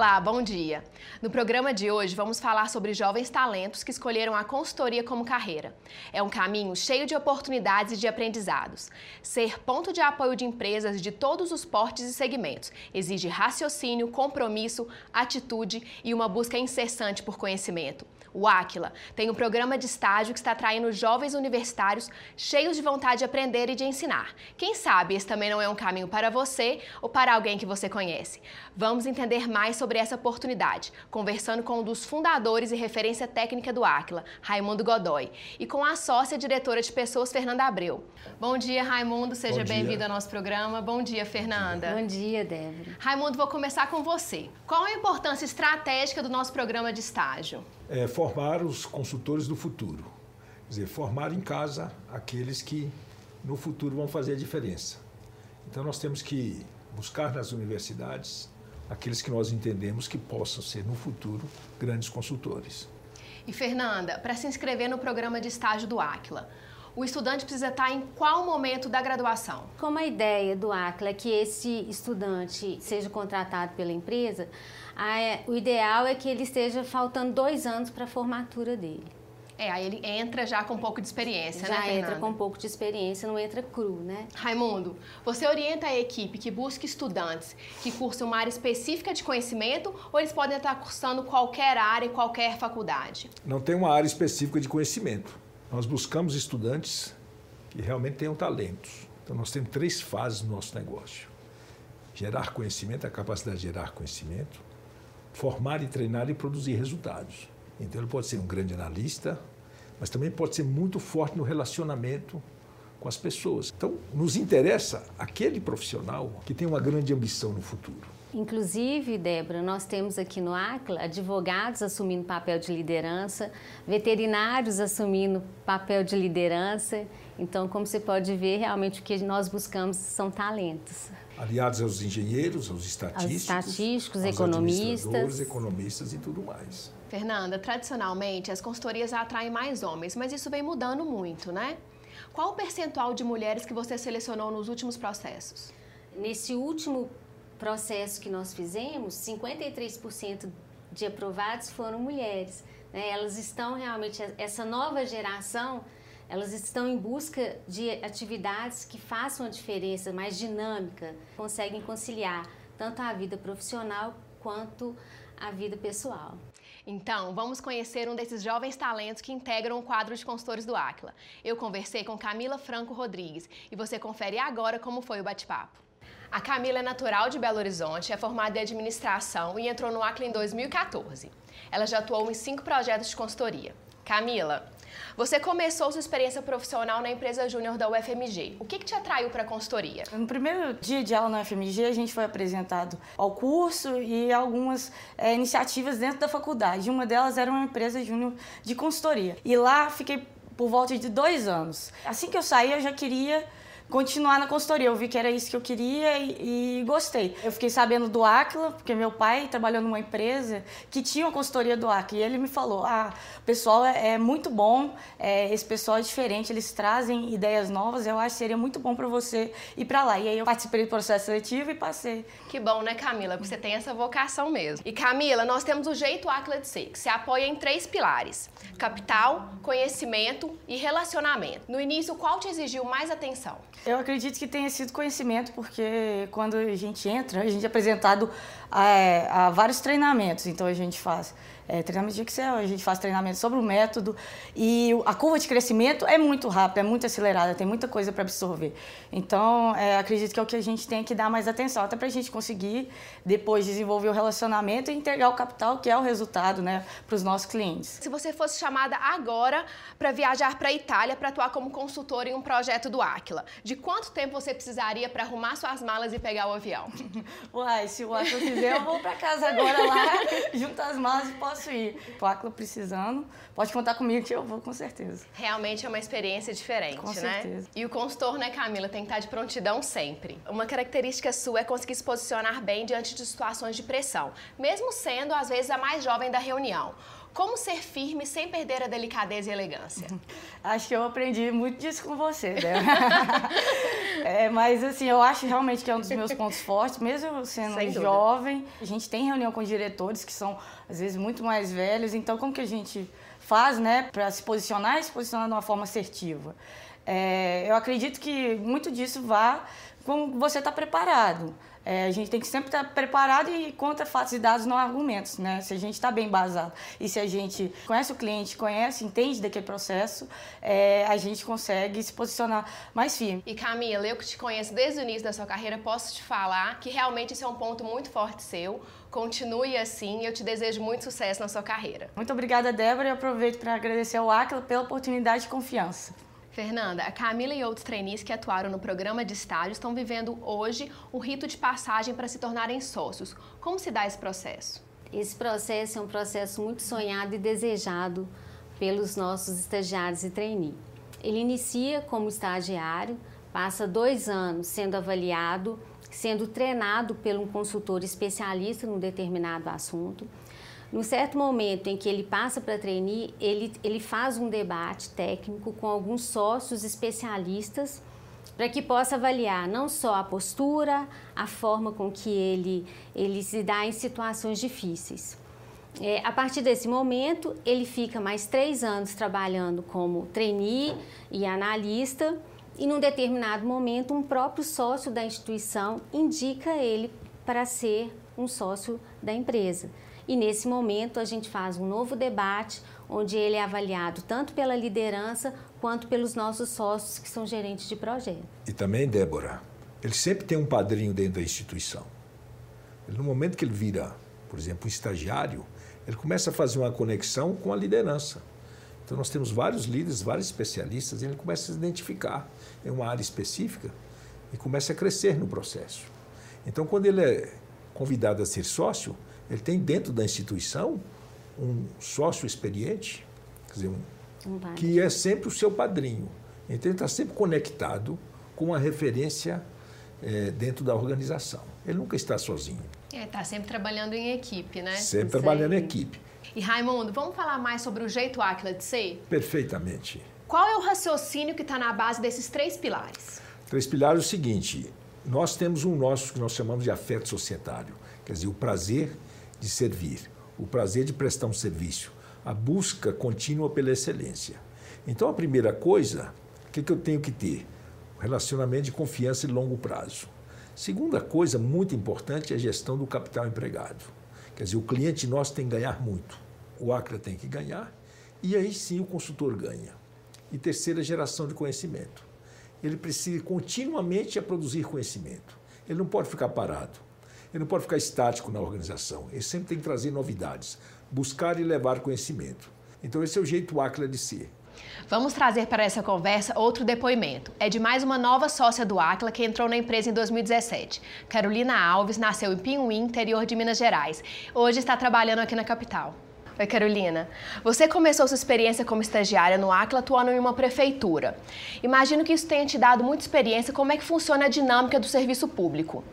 Olá, bom dia. No programa de hoje vamos falar sobre jovens talentos que escolheram a consultoria como carreira. É um caminho cheio de oportunidades e de aprendizados. Ser ponto de apoio de empresas de todos os portes e segmentos exige raciocínio, compromisso, atitude e uma busca incessante por conhecimento. O Aquila tem um programa de estágio que está atraindo jovens universitários cheios de vontade de aprender e de ensinar. Quem sabe esse também não é um caminho para você ou para alguém que você conhece. Vamos entender mais sobre essa oportunidade, conversando com um dos fundadores e referência técnica do Aquila, Raimundo Godoy, e com a sócia diretora de pessoas, Fernanda Abreu. Bom dia, Raimundo, seja bem-vindo ao nosso programa. Bom dia, Fernanda. Bom dia, Débora. Raimundo, vou começar com você. Qual a importância estratégica do nosso programa de estágio? É formar os consultores do futuro. Quer dizer, formar em casa aqueles que no futuro vão fazer a diferença. Então nós temos que buscar nas universidades aqueles que nós entendemos que possam ser no futuro grandes consultores. E Fernanda, para se inscrever no programa de estágio do Aquila, o estudante precisa estar em qual momento da graduação? Como a ideia do Aquila é que esse estudante seja contratado pela empresa, o ideal é que ele esteja faltando dois anos para a formatura dele. É, aí ele entra já com um pouco de experiência, já né, Já entra com um pouco de experiência, não entra cru, né? Raimundo, você orienta a equipe que busca estudantes que cursam uma área específica de conhecimento ou eles podem estar cursando qualquer área e qualquer faculdade? Não tem uma área específica de conhecimento. Nós buscamos estudantes que realmente tenham talentos. Então nós temos três fases no nosso negócio. Gerar conhecimento, a capacidade de gerar conhecimento, formar e treinar e produzir resultados. Então ele pode ser um grande analista, mas também pode ser muito forte no relacionamento com as pessoas. Então, nos interessa aquele profissional que tem uma grande ambição no futuro. Inclusive, Débora, nós temos aqui no ACLA advogados assumindo papel de liderança, veterinários assumindo papel de liderança. Então, como você pode ver, realmente o que nós buscamos são talentos. Aliados aos engenheiros, aos estatísticos, aos estatísticos aos economistas. economistas e tudo mais. Fernanda, tradicionalmente as consultorias atraem mais homens, mas isso vem mudando muito, né? Qual o percentual de mulheres que você selecionou nos últimos processos? Nesse último processo que nós fizemos, 53% de aprovados foram mulheres. Né? Elas estão realmente, essa nova geração, elas estão em busca de atividades que façam a diferença, mais dinâmica, conseguem conciliar tanto a vida profissional quanto a vida pessoal. Então, vamos conhecer um desses jovens talentos que integram o quadro de consultores do Aquila. Eu conversei com Camila Franco Rodrigues e você confere agora como foi o bate-papo. A Camila é natural de Belo Horizonte, é formada em administração e entrou no Aquila em 2014. Ela já atuou em cinco projetos de consultoria. Camila, você começou sua experiência profissional na empresa júnior da UFMG. O que, que te atraiu para a consultoria? No primeiro dia de aula na UFMG, a gente foi apresentado ao curso e algumas é, iniciativas dentro da faculdade. Uma delas era uma empresa júnior de consultoria. E lá fiquei por volta de dois anos. Assim que eu saí, eu já queria continuar na consultoria. Eu vi que era isso que eu queria e, e gostei. Eu fiquei sabendo do Aquila, porque meu pai trabalhou numa empresa que tinha uma consultoria do Aquila. E ele me falou: ah, o pessoal é, é muito bom, é, esse pessoal é diferente, eles trazem ideias novas. Eu acho que seria muito bom para você ir para lá. E aí eu participei do processo seletivo e passei. Que bom, né, Camila? Porque você tem essa vocação mesmo. E Camila, nós temos o jeito Aquila de ser, que se apoia em três pilares: capital, conhecimento e relacionamento. No início, qual te exigiu mais atenção? Eu acredito que tenha sido conhecimento, porque quando a gente entra, a gente é apresentado a, é, a vários treinamentos. Então a gente faz é, treinamento de Excel, a gente faz treinamento sobre o método e a curva de crescimento é muito rápida, é muito acelerada, tem muita coisa para absorver. Então, é, acredito que é o que a gente tem que dar mais atenção, até para a gente conseguir depois desenvolver o relacionamento e entregar o capital, que é o resultado né, para os nossos clientes. Se você fosse chamada agora para viajar para a Itália para atuar como consultora em um projeto do Aquila, de quanto tempo você precisaria para arrumar suas malas e pegar o avião? Uai, se o Aquila quiser, eu vou para casa agora lá, junto as malas e posso posso ir. Aquila precisando, pode contar comigo que eu vou com certeza. Realmente é uma experiência diferente, com né? Certeza. E o consultor, né, Camila, tem que estar de prontidão sempre. Uma característica sua é conseguir se posicionar bem diante de situações de pressão, mesmo sendo, às vezes, a mais jovem da reunião. Como ser firme sem perder a delicadeza e elegância? Acho que eu aprendi muito disso com você, né? é, mas assim, eu acho realmente que é um dos meus pontos fortes, mesmo sendo Sem jovem. Dúvida. A gente tem reunião com diretores que são, às vezes, muito mais velhos. Então, como que a gente faz, né, para se posicionar e se posicionar de uma forma assertiva? É, eu acredito que muito disso vá com você estar tá preparado. É, a gente tem que sempre estar preparado e contra fatos e dados, não argumentos, né? Se a gente está bem basado e se a gente conhece o cliente, conhece, entende daquele processo, é, a gente consegue se posicionar mais firme. E Camila, eu que te conheço desde o início da sua carreira, posso te falar que realmente isso é um ponto muito forte seu. Continue assim e eu te desejo muito sucesso na sua carreira. Muito obrigada, Débora, e aproveito para agradecer ao Aquila pela oportunidade de confiança. Fernanda, a Camila e outros trainees que atuaram no programa de estágio estão vivendo hoje o rito de passagem para se tornarem sócios. Como se dá esse processo? Esse processo é um processo muito sonhado e desejado pelos nossos estagiários e trainees. Ele inicia como estagiário, passa dois anos sendo avaliado, sendo treinado por um consultor especialista num determinado assunto no certo momento em que ele passa para trainee, ele, ele faz um debate técnico com alguns sócios especialistas para que possa avaliar não só a postura, a forma com que ele, ele se dá em situações difíceis. É, a partir desse momento, ele fica mais três anos trabalhando como trainee e analista, e num determinado momento, um próprio sócio da instituição indica ele para ser um sócio da empresa. E nesse momento a gente faz um novo debate, onde ele é avaliado tanto pela liderança quanto pelos nossos sócios que são gerentes de projeto. E também, Débora, ele sempre tem um padrinho dentro da instituição. Ele, no momento que ele vira, por exemplo, um estagiário, ele começa a fazer uma conexão com a liderança. Então nós temos vários líderes, vários especialistas, e ele começa a se identificar em uma área específica e começa a crescer no processo. Então quando ele é convidado a ser sócio, ele tem dentro da instituição um sócio experiente, quer dizer, um, um que é sempre o seu padrinho. Então ele está sempre conectado com a referência é, dentro da organização. Ele nunca está sozinho. É, está sempre trabalhando em equipe, né? Sempre trabalhando em equipe. E Raimundo, vamos falar mais sobre o jeito Aquila de ser? Perfeitamente. Qual é o raciocínio que está na base desses três pilares? Três pilares é o seguinte: nós temos um nosso que nós chamamos de afeto societário, quer dizer, o prazer de servir, o prazer de prestar um serviço, a busca contínua pela excelência. Então, a primeira coisa, o que, que eu tenho que ter? relacionamento de confiança de longo prazo. Segunda coisa muito importante é a gestão do capital empregado. Quer dizer, o cliente nosso tem que ganhar muito, o Acra tem que ganhar, e aí sim o consultor ganha. E terceira, geração de conhecimento. Ele precisa continuamente produzir conhecimento. Ele não pode ficar parado. Ele não pode ficar estático na organização. Ele sempre tem que trazer novidades, buscar e levar conhecimento. Então, esse é o jeito Acla de ser. Vamos trazer para essa conversa outro depoimento. É de mais uma nova sócia do Acla que entrou na empresa em 2017. Carolina Alves nasceu em Pinhuim, interior de Minas Gerais. Hoje está trabalhando aqui na capital. Oi, Carolina. Você começou sua experiência como estagiária no Acla atuando em uma prefeitura. Imagino que isso tenha te dado muita experiência como é que funciona a dinâmica do serviço público.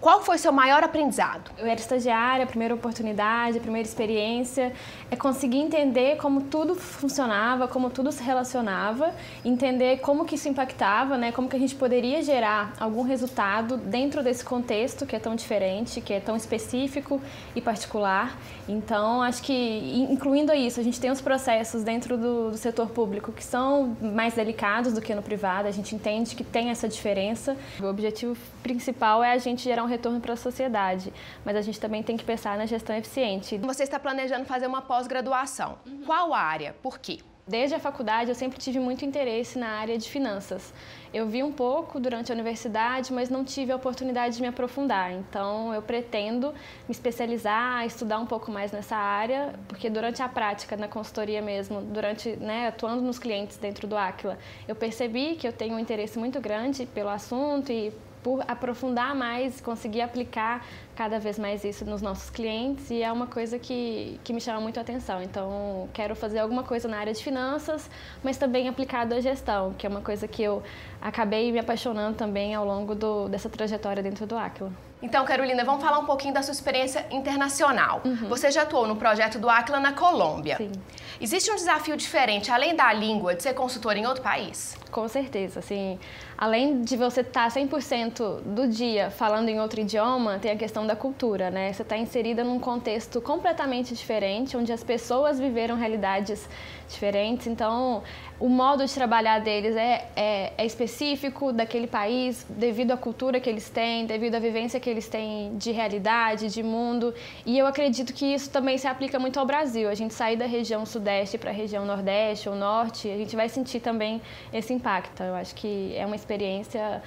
Qual foi seu maior aprendizado? Eu era estagiária, primeira oportunidade, primeira experiência, é conseguir entender como tudo funcionava, como tudo se relacionava, entender como que isso impactava, né, como que a gente poderia gerar algum resultado dentro desse contexto que é tão diferente, que é tão específico e particular. Então, acho que incluindo isso, a gente tem os processos dentro do, do setor público que são mais delicados do que no privado, a gente entende que tem essa diferença. O objetivo principal é a gente gerar um retorno para a sociedade, mas a gente também tem que pensar na gestão eficiente. Você está planejando fazer uma pós-graduação. Uhum. Qual área? Por quê? Desde a faculdade eu sempre tive muito interesse na área de finanças. Eu vi um pouco durante a universidade, mas não tive a oportunidade de me aprofundar. Então eu pretendo me especializar, estudar um pouco mais nessa área, porque durante a prática na consultoria mesmo, durante né, atuando nos clientes dentro do Aquila, eu percebi que eu tenho um interesse muito grande pelo assunto e por aprofundar mais, conseguir aplicar cada vez mais isso nos nossos clientes e é uma coisa que, que me chama muito a atenção. Então, quero fazer alguma coisa na área de finanças, mas também aplicado à gestão, que é uma coisa que eu acabei me apaixonando também ao longo do, dessa trajetória dentro do Aquila. Então, Carolina, vamos falar um pouquinho da sua experiência internacional. Uhum. Você já atuou no projeto do Aquila na Colômbia. Sim. Existe um desafio diferente, além da língua, de ser consultor em outro país? Com certeza, assim, além de você estar 100% do dia falando em outro idioma, tem a questão da cultura, né? Você está inserida num contexto completamente diferente, onde as pessoas viveram realidades diferentes, então o modo de trabalhar deles é, é, é, específico daquele país, devido à cultura que eles têm, devido à vivência que eles têm de realidade, de mundo. E eu acredito que isso também se aplica muito ao Brasil. A gente sair da região sudeste para a região nordeste ou norte, a gente vai sentir também esse impacto. Eu acho que é uma experiência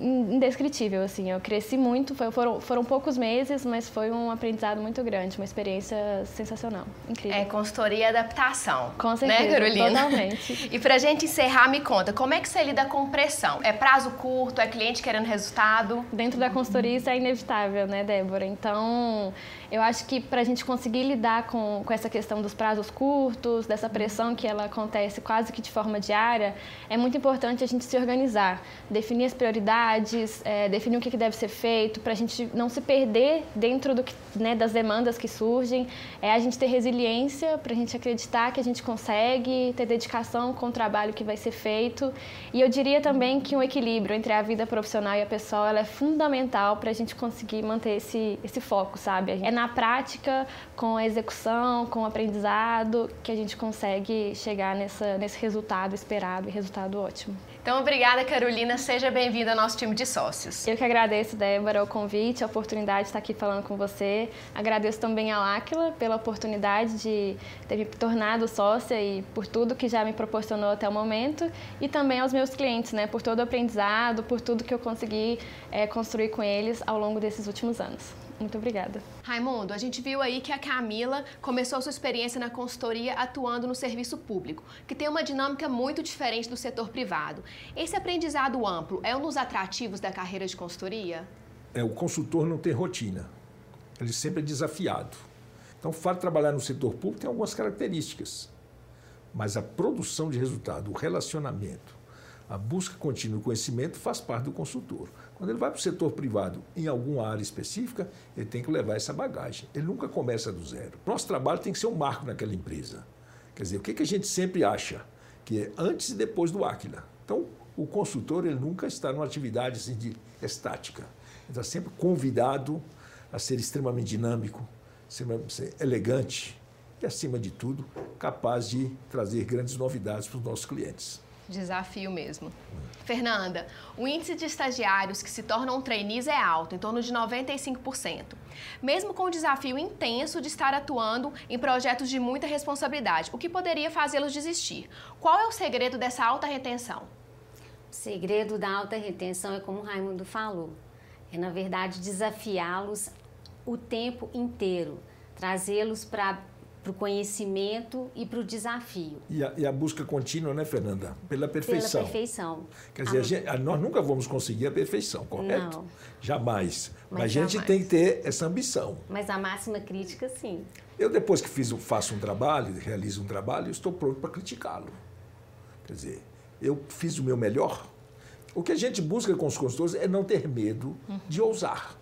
indescritível, assim. Eu cresci muito, foram, foram poucos meses, mas foi um aprendizado muito grande, uma experiência sensacional, incrível. É consultoria e adaptação. Com né, certeza, né, Carolina? totalmente. e pra gente encerrar, me conta, como é que você lida com pressão? É prazo curto? É cliente querendo resultado? Dentro da consultoria isso é inevitável, né, Débora? Então, eu acho que para a gente conseguir lidar com, com essa questão dos prazos curtos, dessa pressão que ela acontece quase que de forma diária, é muito importante a gente se organizar, definir as prioridades, é, definir o que, que deve ser feito, para a gente não se perder dentro do que, né, das demandas que surgem, é a gente ter resiliência, para a gente acreditar que a gente consegue, ter dedicação com o trabalho que vai ser feito. E eu diria também que um equilíbrio entre a vida profissional e a pessoal é fundamental para a gente conseguir manter esse, esse foco, sabe? É na prática, com a execução, com o aprendizado, que a gente consegue chegar nessa, nesse resultado esperado e resultado ótimo. Então, obrigada, Carolina. Seja bem-vinda ao nosso time de sócios. Eu que agradeço, Débora, o convite, a oportunidade de estar aqui falando com você. Agradeço também ao Aquila pela oportunidade de ter me tornado sócia e por tudo que já me proporcionou até o momento. E também aos meus clientes, né, por todo o aprendizado, por tudo que eu consegui é, construir com eles ao longo desses últimos anos. Muito obrigada. Raimundo, a gente viu aí que a Camila começou sua experiência na consultoria atuando no serviço público, que tem uma dinâmica muito diferente do setor privado. Esse aprendizado amplo é um dos atrativos da carreira de consultoria? É, o consultor não tem rotina. Ele sempre é desafiado. Então, o fato de trabalhar no setor público tem algumas características. Mas a produção de resultado, o relacionamento, a busca contínua do conhecimento faz parte do consultor. Quando ele vai para o setor privado em alguma área específica, ele tem que levar essa bagagem. Ele nunca começa do zero. Nosso trabalho tem que ser um marco naquela empresa. Quer dizer, o que, que a gente sempre acha? Que é antes e depois do Aquila. Então, o consultor ele nunca está numa atividade assim, de estática. Ele está sempre convidado a ser extremamente dinâmico, ser elegante e, acima de tudo, capaz de trazer grandes novidades para os nossos clientes. Desafio mesmo. Fernanda, o índice de estagiários que se tornam trainees é alto, em torno de 95%. Mesmo com o desafio intenso de estar atuando em projetos de muita responsabilidade, o que poderia fazê-los desistir? Qual é o segredo dessa alta retenção? O segredo da alta retenção é como o Raimundo falou. É, na verdade, desafiá-los o tempo inteiro, trazê-los para para o conhecimento e para o desafio. E a, e a, busca contínua, né, Fernanda? Pela perfeição. Pela perfeição. Quer dizer, a... Gente, nós nunca vamos conseguir a perfeição, correto? Não. Jamais. Mas, Mas a gente jamais. tem que ter essa ambição. Mas a máxima crítica, sim. Eu, depois que fiz, faço um trabalho, realizo um trabalho, estou pronto para criticá-lo. Quer dizer, eu fiz o meu melhor. O que a gente busca com os consultores é não ter medo de ousar.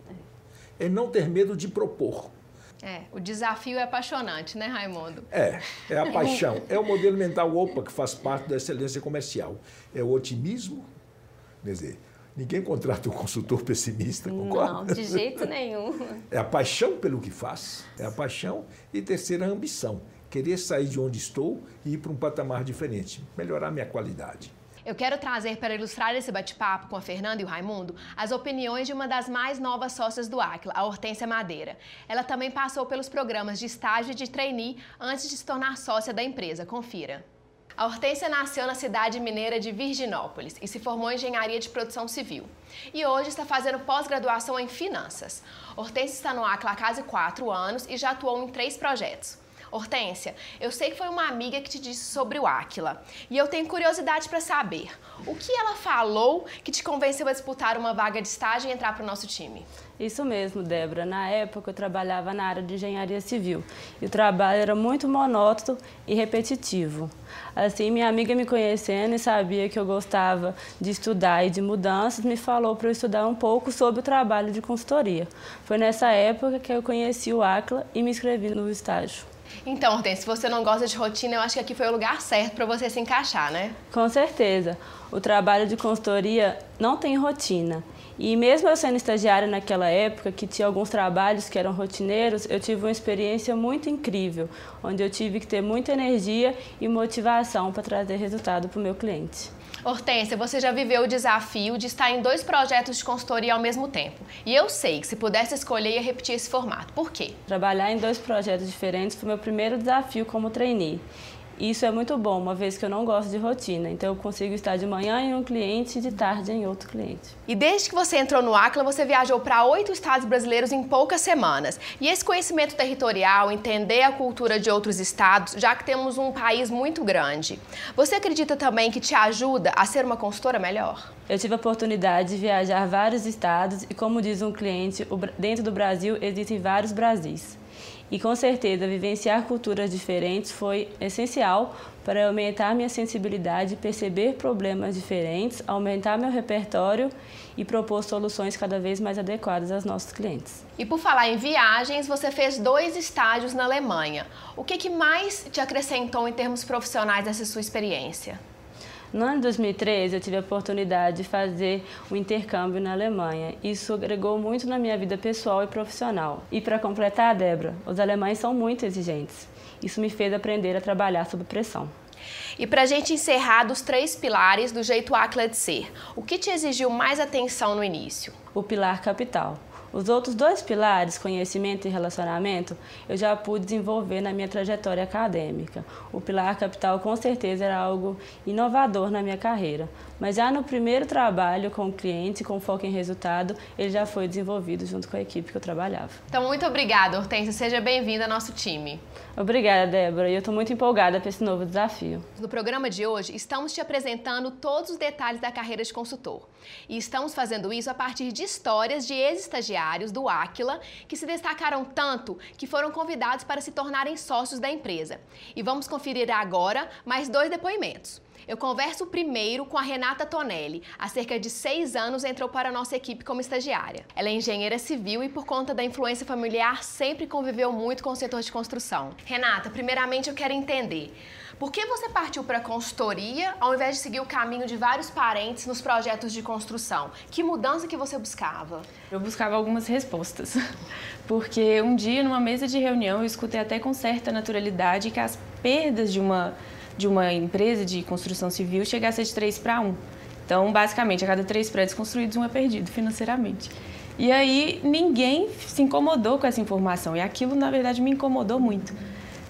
É não ter medo de propor. É, o desafio é apaixonante, né, Raimundo? É, é a paixão. É o modelo mental OPA que faz parte da excelência comercial. É o otimismo, quer dizer, ninguém contrata um consultor pessimista, concorda? Não, de jeito nenhum. É a paixão pelo que faz, é a paixão e terceira a ambição, querer sair de onde estou e ir para um patamar diferente, melhorar minha qualidade. Eu quero trazer para ilustrar esse bate-papo com a Fernanda e o Raimundo as opiniões de uma das mais novas sócias do Aquila, a Hortência Madeira. Ela também passou pelos programas de estágio e de trainee antes de se tornar sócia da empresa. Confira. A Hortência nasceu na cidade mineira de Virginópolis e se formou em engenharia de produção civil. E hoje está fazendo pós-graduação em finanças. Hortência está no Aquila há quase quatro anos e já atuou em três projetos. Hortência, eu sei que foi uma amiga que te disse sobre o Áquila e eu tenho curiosidade para saber o que ela falou que te convenceu a disputar uma vaga de estágio e entrar para o nosso time. Isso mesmo, Débora. Na época eu trabalhava na área de engenharia civil e o trabalho era muito monótono e repetitivo. Assim, minha amiga me conhecendo e sabia que eu gostava de estudar e de mudanças, me falou para eu estudar um pouco sobre o trabalho de consultoria. Foi nessa época que eu conheci o ACLA e me inscrevi no estágio. Então, Hortense, se você não gosta de rotina, eu acho que aqui foi o lugar certo para você se encaixar, né? Com certeza. O trabalho de consultoria não tem rotina. E mesmo eu sendo estagiária naquela época, que tinha alguns trabalhos que eram rotineiros, eu tive uma experiência muito incrível, onde eu tive que ter muita energia e motivação para trazer resultado para o meu cliente. Hortência, você já viveu o desafio de estar em dois projetos de consultoria ao mesmo tempo. E eu sei que se pudesse escolher, ia repetir esse formato. Por quê? Trabalhar em dois projetos diferentes foi meu primeiro desafio como trainee. Isso é muito bom, uma vez que eu não gosto de rotina. Então eu consigo estar de manhã em um cliente e de tarde em outro cliente. E desde que você entrou no Acla, você viajou para oito estados brasileiros em poucas semanas. E esse conhecimento territorial, entender a cultura de outros estados, já que temos um país muito grande. Você acredita também que te ajuda a ser uma consultora melhor? Eu tive a oportunidade de viajar vários estados e, como diz um cliente, dentro do Brasil existem vários Brasis. E com certeza, vivenciar culturas diferentes foi essencial para aumentar minha sensibilidade, perceber problemas diferentes, aumentar meu repertório e propor soluções cada vez mais adequadas aos nossos clientes. E por falar em viagens, você fez dois estágios na Alemanha. O que, que mais te acrescentou em termos profissionais nessa sua experiência? No ano de 2013, eu tive a oportunidade de fazer o um intercâmbio na Alemanha. Isso agregou muito na minha vida pessoal e profissional. E para completar, Débora, os alemães são muito exigentes. Isso me fez aprender a trabalhar sob pressão. E para a gente encerrar dos três pilares do jeito ACLA de ser, o que te exigiu mais atenção no início? O pilar capital. Os outros dois pilares, conhecimento e relacionamento, eu já pude desenvolver na minha trajetória acadêmica. O pilar capital com certeza era algo inovador na minha carreira, mas já no primeiro trabalho com o cliente, com foco em resultado, ele já foi desenvolvido junto com a equipe que eu trabalhava. Então, muito obrigada, Hortência. Seja bem-vinda ao nosso time. Obrigada, Débora. E eu estou muito empolgada para esse novo desafio. No programa de hoje, estamos te apresentando todos os detalhes da carreira de consultor. E estamos fazendo isso a partir de histórias de ex-estagiários do Aquila que se destacaram tanto que foram convidados para se tornarem sócios da empresa. E vamos conferir agora mais dois depoimentos. Eu converso primeiro com a Renata Tonelli. Há cerca de seis anos entrou para a nossa equipe como estagiária. Ela é engenheira civil e, por conta da influência familiar, sempre conviveu muito com o setor de construção. Renata, primeiramente eu quero entender. Por que você partiu para a consultoria ao invés de seguir o caminho de vários parentes nos projetos de construção? Que mudança que você buscava? Eu buscava algumas respostas. Porque um dia, numa mesa de reunião, eu escutei até com certa naturalidade que as perdas de uma de uma empresa de construção civil chegasse a de 3 para 1. Então, basicamente, a cada três prédios construídos, um é perdido financeiramente. E aí, ninguém se incomodou com essa informação. E aquilo, na verdade, me incomodou muito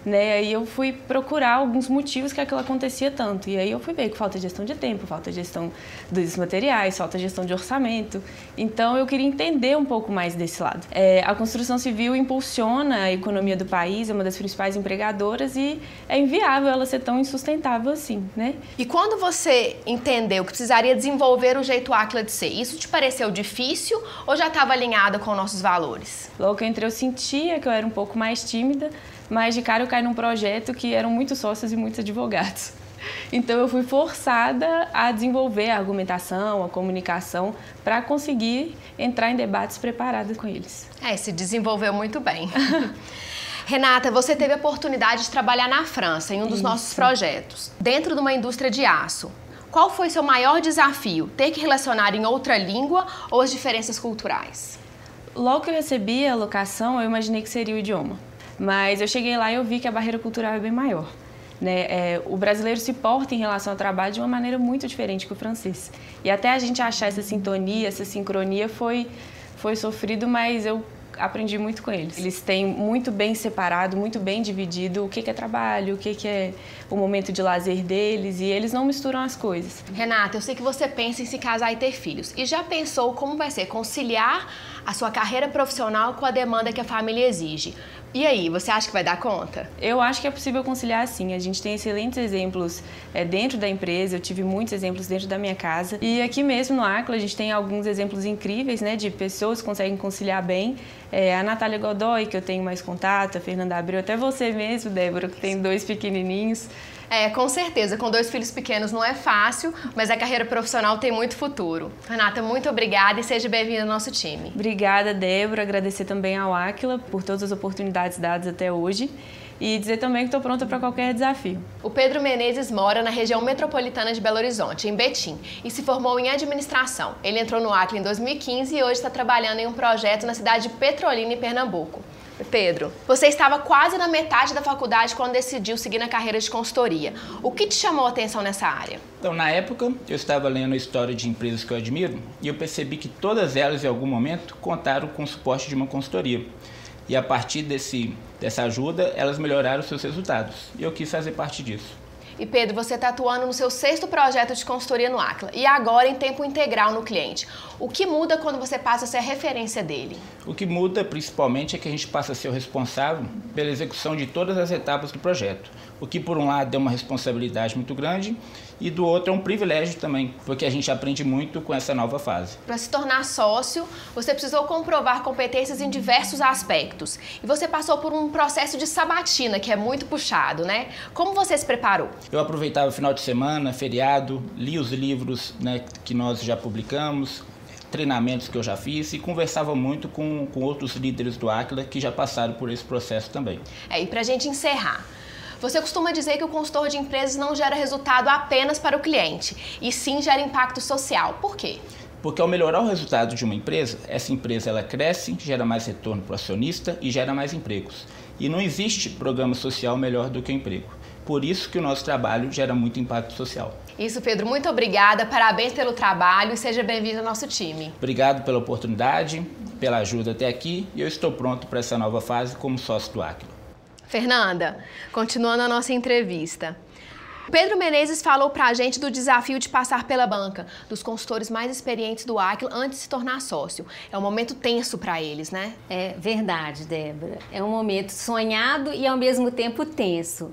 né? Aí eu fui procurar alguns motivos que aquilo acontecia tanto. E aí eu fui ver que falta gestão de tempo, falta gestão dos materiais, falta gestão de orçamento. Então eu queria entender um pouco mais desse lado. É, a construção civil impulsiona a economia do país, é uma das principais empregadoras e é inviável ela ser tão insustentável assim, né? E quando você entendeu que precisaria desenvolver o jeito Aquila de ser, isso te pareceu difícil ou já estava alinhada com nossos valores? Logo que eu entrei eu sentia que eu era um pouco mais tímida, mas de cara eu caí num projeto que eram muitos sócios e muitos advogados. Então eu fui forçada a desenvolver a argumentação, a comunicação, para conseguir entrar em debates preparados com eles. É, se desenvolveu muito bem. Renata, você teve a oportunidade de trabalhar na França em um dos Isso. nossos projetos, dentro de uma indústria de aço. Qual foi seu maior desafio? Ter que relacionar em outra língua ou as diferenças culturais? Logo que eu recebi a locação, eu imaginei que seria o idioma. Mas eu cheguei lá e eu vi que a barreira cultural é bem maior. Né? É, o brasileiro se porta em relação ao trabalho de uma maneira muito diferente que o francês. E até a gente achar essa sintonia, essa sincronia foi, foi sofrido, mas eu aprendi muito com eles. Eles têm muito bem separado, muito bem dividido o que, é trabalho, o que, é o momento de lazer deles e eles não misturam as coisas. Renata, eu sei que você pensa em se casar e ter filhos. E já pensou como vai ser conciliar a sua carreira profissional com a demanda que a família exige? E aí, você acha que vai dar conta? Eu acho que é possível conciliar sim. A gente tem excelentes exemplos é, dentro da empresa, eu tive muitos exemplos dentro da minha casa. E aqui mesmo no Acla a gente tem alguns exemplos incríveis, né, de pessoas que conseguem conciliar bem. É, a Natália Godoy, que eu tenho mais contato, a Fernanda Abreu, até você mesmo, Débora, que tem dois pequenininhos. É, com certeza. Com dois filhos pequenos não é fácil, mas a carreira profissional tem muito futuro. Renata, muito obrigada e seja bem-vinda ao nosso time. Obrigada, Débora. Agradecer também ao Aquila por todas as oportunidades dadas até hoje e dizer também que estou pronta para qualquer desafio. O Pedro Menezes mora na região metropolitana de Belo Horizonte, em Betim, e se formou em administração. Ele entrou no Acre em 2015 e hoje está trabalhando em um projeto na cidade de Petrolina, em Pernambuco. Pedro, você estava quase na metade da faculdade quando decidiu seguir na carreira de consultoria. O que te chamou a atenção nessa área? Então, na época, eu estava lendo a história de empresas que eu admiro e eu percebi que todas elas, em algum momento, contaram com o suporte de uma consultoria. E a partir desse, dessa ajuda, elas melhoraram seus resultados. E eu quis fazer parte disso. E Pedro, você está atuando no seu sexto projeto de consultoria no Acla e agora em tempo integral no cliente. O que muda quando você passa a ser a referência dele? O que muda principalmente é que a gente passa a ser o responsável pela execução de todas as etapas do projeto. O que por um lado é uma responsabilidade muito grande e do outro é um privilégio também, porque a gente aprende muito com essa nova fase. Para se tornar sócio, você precisou comprovar competências em diversos aspectos. E você passou por um processo de sabatina, que é muito puxado, né? Como você se preparou? Eu aproveitava o final de semana, feriado, li os livros né, que nós já publicamos, treinamentos que eu já fiz e conversava muito com, com outros líderes do Aquila que já passaram por esse processo também. É, e para a gente encerrar, você costuma dizer que o consultor de empresas não gera resultado apenas para o cliente, e sim gera impacto social. Por quê? Porque ao melhorar o resultado de uma empresa, essa empresa ela cresce, gera mais retorno para o acionista e gera mais empregos. E não existe programa social melhor do que o emprego. Por isso que o nosso trabalho gera muito impacto social. Isso, Pedro. Muito obrigada. Parabéns pelo trabalho e seja bem-vindo ao nosso time. Obrigado pela oportunidade, pela ajuda até aqui e eu estou pronto para essa nova fase como sócio do Aquila. Fernanda, continuando a nossa entrevista. Pedro Menezes falou para a gente do desafio de passar pela banca, dos consultores mais experientes do Aquila antes de se tornar sócio. É um momento tenso para eles, né? É verdade, Débora. É um momento sonhado e ao mesmo tempo tenso.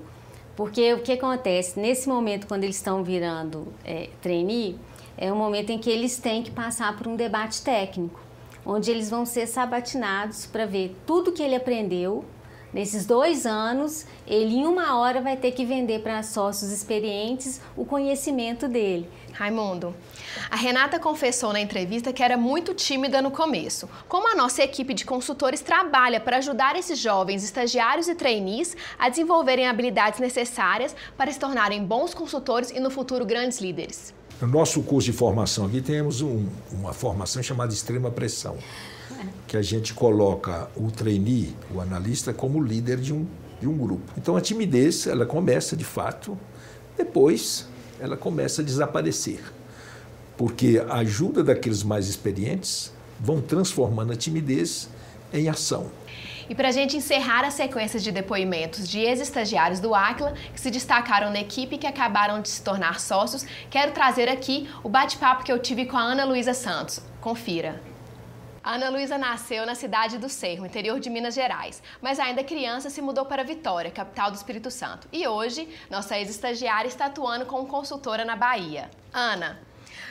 Porque o que acontece? Nesse momento, quando eles estão virando é, trainee, é um momento em que eles têm que passar por um debate técnico, onde eles vão ser sabatinados para ver tudo que ele aprendeu Nesses dois anos, ele em uma hora vai ter que vender para sócios experientes o conhecimento dele. Raimundo, a Renata confessou na entrevista que era muito tímida no começo. Como a nossa equipe de consultores trabalha para ajudar esses jovens estagiários e trainees a desenvolverem habilidades necessárias para se tornarem bons consultores e no futuro grandes líderes? No nosso curso de formação aqui temos um, uma formação chamada extrema pressão que a gente coloca o trainee, o analista, como líder de um, de um grupo. Então a timidez, ela começa de fato, depois ela começa a desaparecer. Porque a ajuda daqueles mais experientes vão transformando a timidez em ação. E para a gente encerrar a sequência de depoimentos de ex-estagiários do Aquila que se destacaram na equipe e que acabaram de se tornar sócios, quero trazer aqui o bate-papo que eu tive com a Ana Luísa Santos. Confira. Ana Luísa nasceu na cidade do Cerro, interior de Minas Gerais, mas ainda criança se mudou para Vitória, capital do Espírito Santo. E hoje, nossa ex-estagiária está atuando como consultora na Bahia. Ana,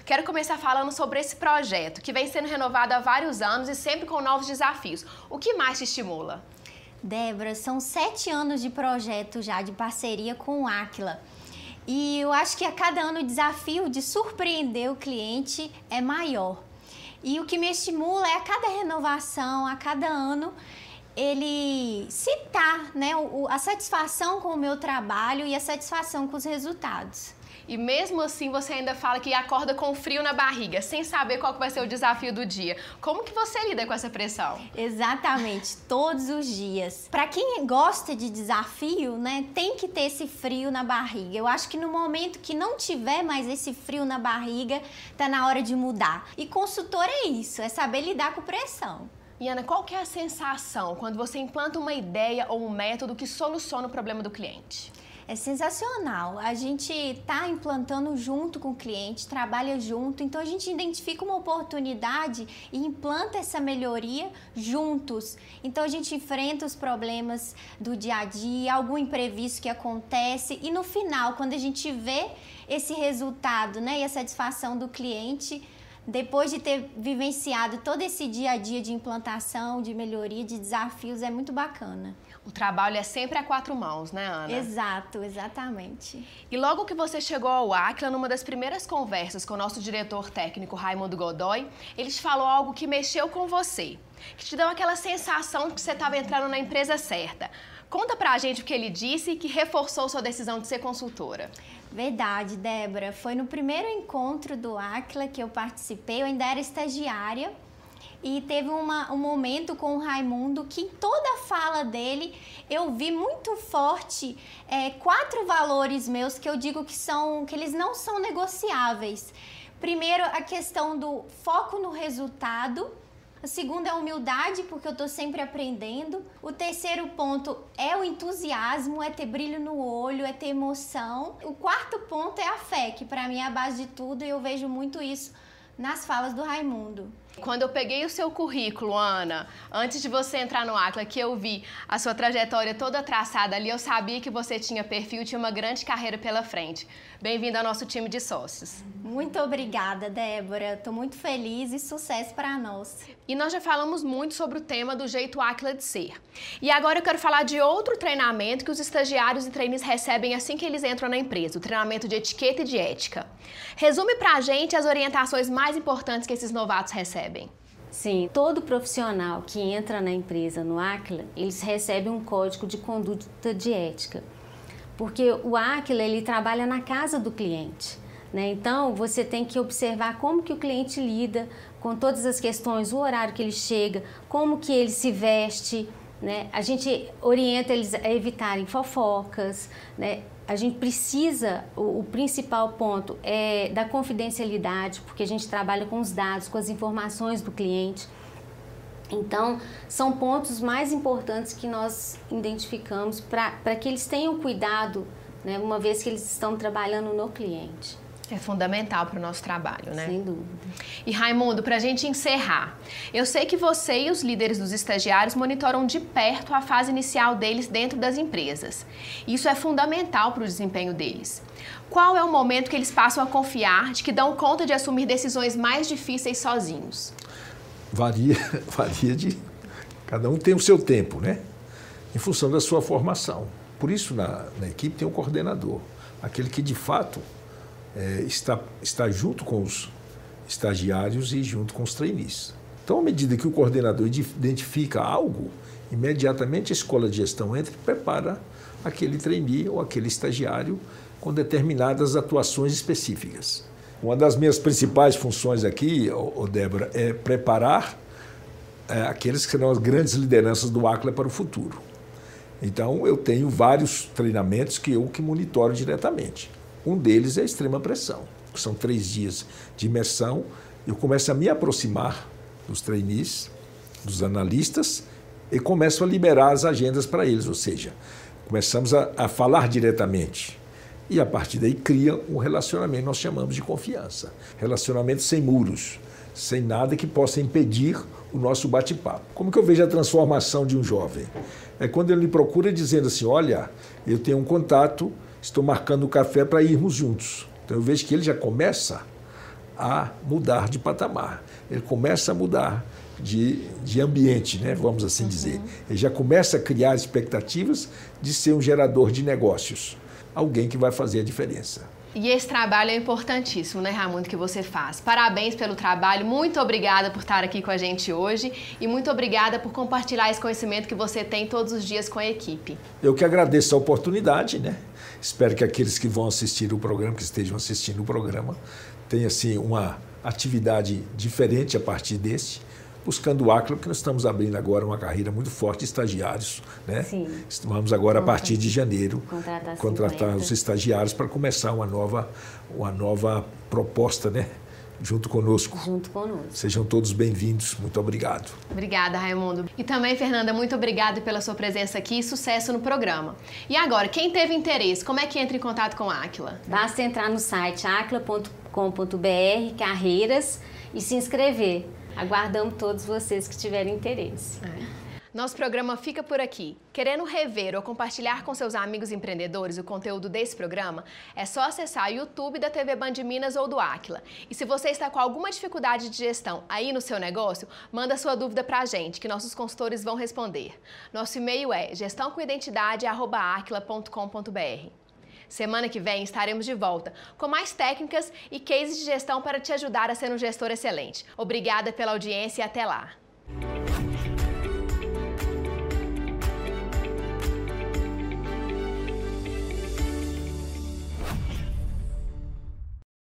quero começar falando sobre esse projeto, que vem sendo renovado há vários anos e sempre com novos desafios. O que mais te estimula? Débora, são sete anos de projeto já, de parceria com o Aquila. E eu acho que a cada ano o desafio de surpreender o cliente é maior. E o que me estimula é a cada renovação, a cada ano, ele citar né, a satisfação com o meu trabalho e a satisfação com os resultados. E mesmo assim você ainda fala que acorda com frio na barriga, sem saber qual vai ser o desafio do dia. Como que você lida com essa pressão? Exatamente, todos os dias. Para quem gosta de desafio, né, tem que ter esse frio na barriga. Eu acho que no momento que não tiver mais esse frio na barriga, tá na hora de mudar. E consultor é isso, é saber lidar com pressão. E Ana, qual que é a sensação quando você implanta uma ideia ou um método que soluciona o problema do cliente? É sensacional. A gente está implantando junto com o cliente, trabalha junto, então a gente identifica uma oportunidade e implanta essa melhoria juntos. Então a gente enfrenta os problemas do dia a dia, algum imprevisto que acontece e no final, quando a gente vê esse resultado, né, e a satisfação do cliente, depois de ter vivenciado todo esse dia a dia de implantação, de melhoria, de desafios, é muito bacana. O trabalho é sempre a quatro mãos, né, Ana? Exato, exatamente. E logo que você chegou ao Acla, numa das primeiras conversas com o nosso diretor técnico Raimundo Godoy, ele te falou algo que mexeu com você, que te deu aquela sensação de que você estava entrando na empresa certa. Conta pra gente o que ele disse e que reforçou sua decisão de ser consultora. Verdade, Débora. Foi no primeiro encontro do Acla que eu participei, eu ainda era estagiária e teve uma, um momento com o Raimundo que em toda a fala dele eu vi muito forte é, quatro valores meus que eu digo que são que eles não são negociáveis. Primeiro, a questão do foco no resultado. A segunda é a humildade, porque eu estou sempre aprendendo. O terceiro ponto é o entusiasmo, é ter brilho no olho, é ter emoção. O quarto ponto é a fé, que para mim é a base de tudo e eu vejo muito isso nas falas do Raimundo. Quando eu peguei o seu currículo, Ana, antes de você entrar no Acla, que eu vi a sua trajetória toda traçada ali, eu sabia que você tinha perfil e tinha uma grande carreira pela frente. Bem-vindo ao nosso time de sócios. Muito obrigada, Débora. Estou muito feliz e sucesso para nós. E nós já falamos muito sobre o tema do jeito Acla de ser. E agora eu quero falar de outro treinamento que os estagiários e trainees recebem assim que eles entram na empresa, o treinamento de etiqueta e de ética. Resume pra gente as orientações mais importantes que esses novatos recebem. Sim, todo profissional que entra na empresa no ACLA, eles recebem um código de conduta de ética. Porque o ACLA, ele trabalha na casa do cliente. Né? Então, você tem que observar como que o cliente lida com todas as questões, o horário que ele chega, como que ele se veste, né? A gente orienta eles a evitarem fofocas, né? A gente precisa, o, o, principal ponto é da confidencialidade, porque a gente trabalha com os dados, com as informações do cliente. Então, são pontos mais importantes que nós identificamos para que eles tenham cuidado, né, uma vez que eles estão trabalhando no cliente. É fundamental para o nosso trabalho, né? Sem dúvida. E Raimundo, para a gente encerrar, eu sei que você e os líderes dos estagiários monitoram de perto a fase inicial deles dentro das empresas. Isso é fundamental para o desempenho deles. Qual é o momento que eles passam a confiar de que dão conta de assumir decisões mais difíceis sozinhos? Varia, varia de. Cada um tem o seu tempo, né? Em função da sua formação. Por isso, na, na equipe tem um coordenador, aquele que de fato é, está, está junto com os estagiários e junto com os trainees. Então, à medida que o coordenador identifica algo, imediatamente a escola de gestão entra e prepara aquele trainee ou aquele estagiário com determinadas atuações específicas. Uma das minhas principais funções aqui, oh, Débora, é preparar é, aqueles que serão as grandes lideranças do ACLA para o futuro. Então, eu tenho vários treinamentos que eu que monitoro diretamente. Um deles é a extrema pressão. São três dias de imersão. Eu começo a me aproximar dos trainees, dos analistas, e começo a liberar as agendas para eles, ou seja, começamos a, a falar diretamente. E a partir daí cria um relacionamento, nós chamamos de confiança. Relacionamento sem muros, sem nada que possa impedir o nosso bate-papo. Como que eu vejo a transformação de um jovem? É quando ele me procura dizendo assim: olha, eu tenho um contato estou marcando o café para irmos juntos. Então eu vejo que ele já começa a mudar de patamar, ele começa a mudar de, de ambiente, né, vamos assim uhum. dizer. Ele já começa a criar expectativas de ser um gerador de negócios, alguém que vai fazer a diferença. E esse trabalho é importantíssimo, né, Raimundo, que você faz. Parabéns pelo trabalho, muito obrigada por estar aqui com a gente hoje e muito obrigada por compartilhar esse conhecimento que você tem todos os dias com a equipe. Eu que agradeço a oportunidade, né? Espero que aqueles que vão assistir o programa, que estejam assistindo o programa, tenham assim, uma atividade diferente a partir desse, buscando o ACLA, porque nós estamos abrindo agora uma carreira muito forte de estagiários. Né? Sim. Vamos agora, a partir de janeiro, contratar, contratar os estagiários para começar uma nova, uma nova proposta né? Junto conosco. Junto conosco. Sejam todos bem-vindos. Muito obrigado. Obrigada, Raimundo. E também, Fernanda, muito obrigada pela sua presença aqui e sucesso no programa. E agora, quem teve interesse, como é que entra em contato com a Aquila? Basta entrar no site aquila.com.br, carreiras, e se inscrever. Aguardamos todos vocês que tiverem interesse. É. Nosso programa fica por aqui. Querendo rever ou compartilhar com seus amigos empreendedores o conteúdo desse programa, é só acessar o YouTube da TV Band Minas ou do Aquila. E se você está com alguma dificuldade de gestão aí no seu negócio, manda sua dúvida para a gente, que nossos consultores vão responder. Nosso e-mail é gestãocoidentidade.aquila.com.br. Semana que vem estaremos de volta com mais técnicas e cases de gestão para te ajudar a ser um gestor excelente. Obrigada pela audiência e até lá!